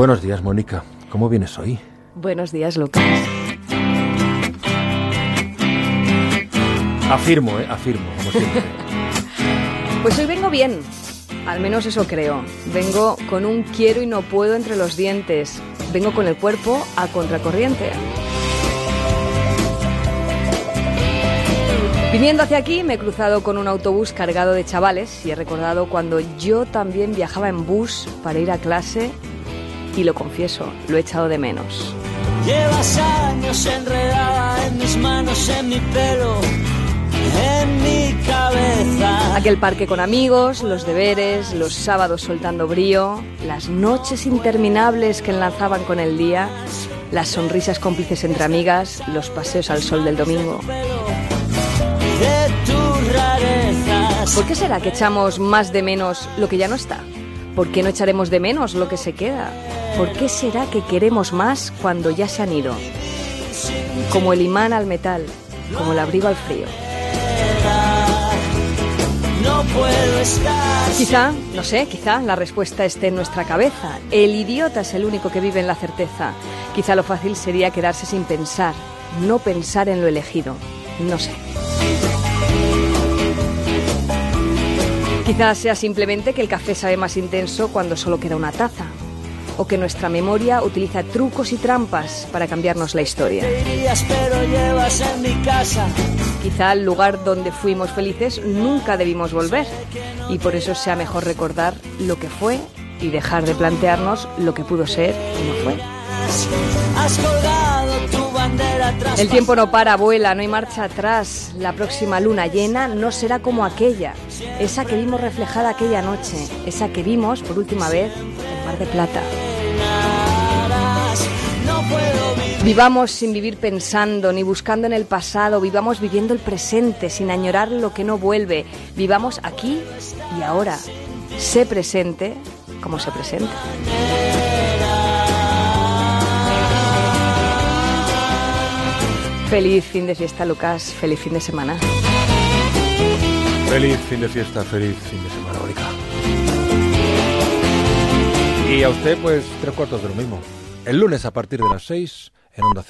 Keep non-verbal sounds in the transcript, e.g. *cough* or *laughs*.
Buenos días, Mónica. ¿Cómo vienes hoy? Buenos días, Lucas. Afirmo, ¿eh? Afirmo, como siempre. *laughs* Pues hoy vengo bien. Al menos eso creo. Vengo con un quiero y no puedo entre los dientes. Vengo con el cuerpo a contracorriente. Viniendo hacia aquí me he cruzado con un autobús cargado de chavales y he recordado cuando yo también viajaba en bus para ir a clase y lo confieso, lo he echado de menos. Llevas años enredada en mis manos, en mi pelo, en mi cabeza. Aquel parque con amigos, los deberes, los sábados soltando brío, las noches interminables que enlazaban con el día, las sonrisas cómplices entre amigas, los paseos al sol del domingo. ¿Por qué será que echamos más de menos lo que ya no está? ¿Por qué no echaremos de menos lo que se queda? ¿Por qué será que queremos más cuando ya se han ido? Como el imán al metal, como el abrigo al frío. No puedo. Quizá, no sé, quizá la respuesta esté en nuestra cabeza. El idiota es el único que vive en la certeza. Quizá lo fácil sería quedarse sin pensar, no pensar en lo elegido. No sé. Quizás sea simplemente que el café sabe más intenso cuando solo queda una taza. O que nuestra memoria utiliza trucos y trampas para cambiarnos la historia. Irías, pero llevas en mi casa. Quizá al lugar donde fuimos felices nunca debimos volver. Y por eso sea mejor recordar lo que fue y dejar de plantearnos lo que pudo ser y no fue. El tiempo no para, vuela, no hay marcha atrás. La próxima luna llena no será como aquella, esa que vimos reflejada aquella noche, esa que vimos por última vez en Mar de Plata. Vivamos sin vivir pensando ni buscando en el pasado, vivamos viviendo el presente sin añorar lo que no vuelve. Vivamos aquí y ahora. Sé presente como se presenta. Feliz fin de fiesta, Lucas. Feliz fin de semana. Feliz fin de fiesta, feliz fin de semana, Mónica. Y a usted, pues, tres cuartos de lo mismo. El lunes a partir de las seis, en Onda Cero.